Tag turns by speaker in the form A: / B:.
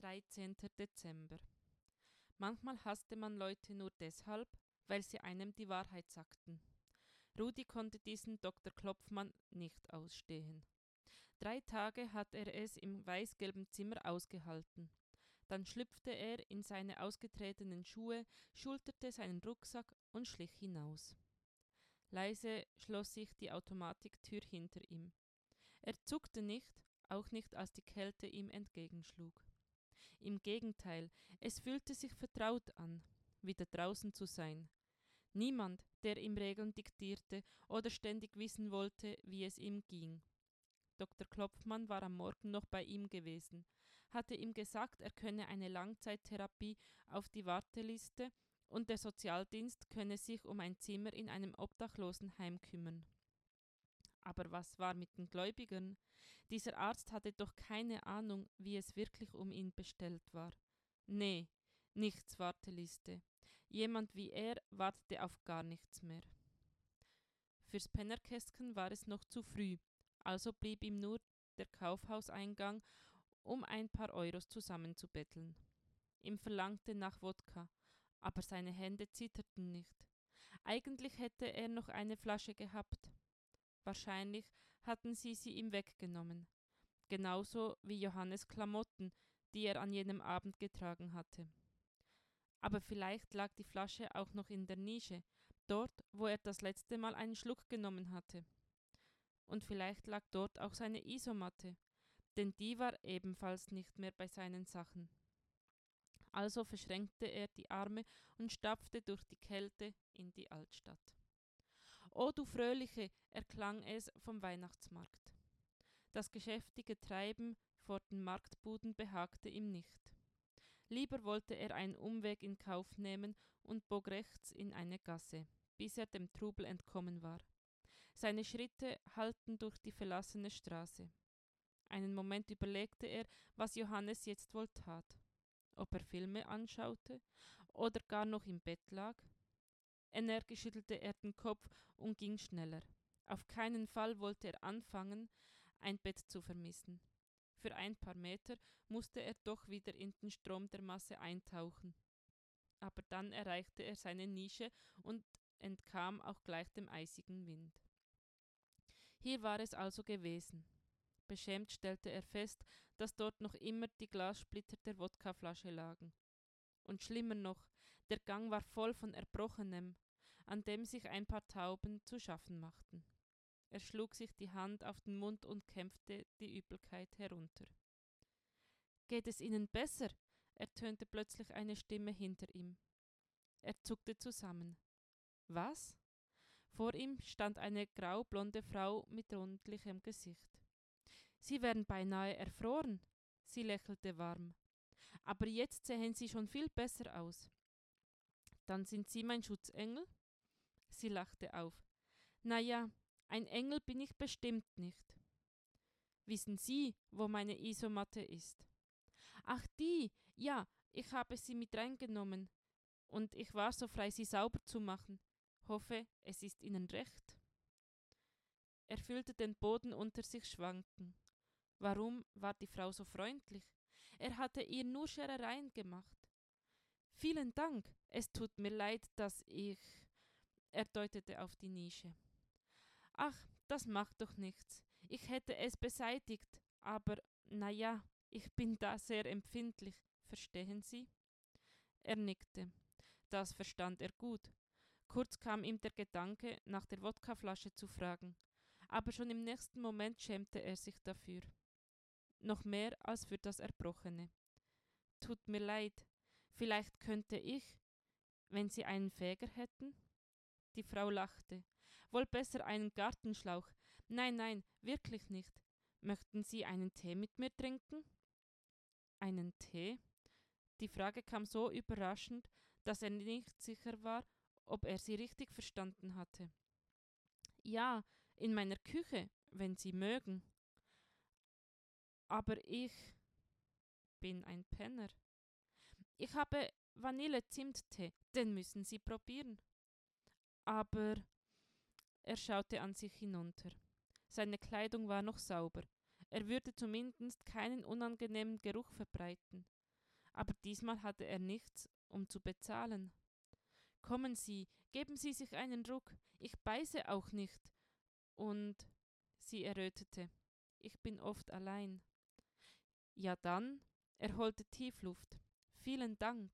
A: 13. Dezember. Manchmal hasste man Leute nur deshalb, weil sie einem die Wahrheit sagten. Rudi konnte diesen Dr. Klopfmann nicht ausstehen. Drei Tage hat er es im weißgelben Zimmer ausgehalten. Dann schlüpfte er in seine ausgetretenen Schuhe, schulterte seinen Rucksack und schlich hinaus. Leise schloss sich die Automatiktür hinter ihm. Er zuckte nicht, auch nicht als die Kälte ihm entgegenschlug. Im Gegenteil, es fühlte sich vertraut an, wieder draußen zu sein. Niemand, der ihm Regeln diktierte oder ständig wissen wollte, wie es ihm ging. Dr. Klopfmann war am Morgen noch bei ihm gewesen, hatte ihm gesagt, er könne eine Langzeittherapie auf die Warteliste und der Sozialdienst könne sich um ein Zimmer in einem Obdachlosenheim kümmern. Aber was war mit den Gläubigern? Dieser Arzt hatte doch keine Ahnung, wie es wirklich um ihn bestellt war. Nee, nichts Warteliste. Jemand wie er wartete auf gar nichts mehr. Fürs Pennerkästchen war es noch zu früh, also blieb ihm nur der Kaufhauseingang, um ein paar Euros zusammenzubetteln. Ihm verlangte nach Wodka, aber seine Hände zitterten nicht. Eigentlich hätte er noch eine Flasche gehabt. Wahrscheinlich hatten sie sie ihm weggenommen, genauso wie Johannes Klamotten, die er an jenem Abend getragen hatte. Aber vielleicht lag die Flasche auch noch in der Nische, dort, wo er das letzte Mal einen Schluck genommen hatte. Und vielleicht lag dort auch seine Isomatte, denn die war ebenfalls nicht mehr bei seinen Sachen. Also verschränkte er die Arme und stapfte durch die Kälte in die Altstadt. O du Fröhliche, erklang es vom Weihnachtsmarkt. Das geschäftige Treiben vor den Marktbuden behagte ihm nicht. Lieber wollte er einen Umweg in Kauf nehmen und bog rechts in eine Gasse, bis er dem Trubel entkommen war. Seine Schritte hallten durch die verlassene Straße. Einen Moment überlegte er, was Johannes jetzt wohl tat. Ob er Filme anschaute oder gar noch im Bett lag. Energisch schüttelte er den Kopf und ging schneller. Auf keinen Fall wollte er anfangen, ein Bett zu vermissen. Für ein paar Meter musste er doch wieder in den Strom der Masse eintauchen. Aber dann erreichte er seine Nische und entkam auch gleich dem eisigen Wind. Hier war es also gewesen. Beschämt stellte er fest, dass dort noch immer die Glassplitter der Wodkaflasche lagen. Und schlimmer noch, der Gang war voll von Erbrochenem, an dem sich ein paar Tauben zu schaffen machten. Er schlug sich die Hand auf den Mund und kämpfte die Übelkeit herunter. Geht es Ihnen besser? ertönte plötzlich eine Stimme hinter ihm. Er zuckte zusammen. Was? Vor ihm stand eine graublonde Frau mit rundlichem Gesicht. Sie wären beinahe erfroren. Sie lächelte warm. Aber jetzt sehen Sie schon viel besser aus. Dann sind Sie mein Schutzengel? Sie lachte auf. Na ja, ein Engel bin ich bestimmt nicht. Wissen Sie, wo meine Isomatte ist? Ach, die, ja, ich habe sie mit reingenommen. Und ich war so frei, sie sauber zu machen. Hoffe, es ist Ihnen recht. Er fühlte den Boden unter sich schwanken. Warum war die Frau so freundlich? Er hatte ihr nur Scherereien gemacht. Vielen Dank. Es tut mir leid, dass ich. Er deutete auf die Nische. Ach, das macht doch nichts. Ich hätte es beseitigt, aber na ja, ich bin da sehr empfindlich, verstehen Sie? Er nickte. Das verstand er gut. Kurz kam ihm der Gedanke, nach der Wodkaflasche zu fragen, aber schon im nächsten Moment schämte er sich dafür. Noch mehr als für das Erbrochene. Tut mir leid, vielleicht könnte ich, wenn Sie einen Fäger hätten? Die Frau lachte. Wohl besser einen Gartenschlauch. Nein, nein, wirklich nicht. Möchten Sie einen Tee mit mir trinken? Einen Tee? Die Frage kam so überraschend, dass er nicht sicher war, ob er sie richtig verstanden hatte. Ja, in meiner Küche, wenn Sie mögen. Aber ich bin ein Penner. Ich habe Vanille-Zimttee, den müssen Sie probieren. Aber er schaute an sich hinunter. Seine Kleidung war noch sauber. Er würde zumindest keinen unangenehmen Geruch verbreiten. aber diesmal hatte er nichts, um zu bezahlen. Kommen Sie, geben Sie sich einen Ruck, ich beiße auch nicht. Und sie errötete. Ich bin oft allein. Ja dann, er holte Tiefluft. Vielen Dank.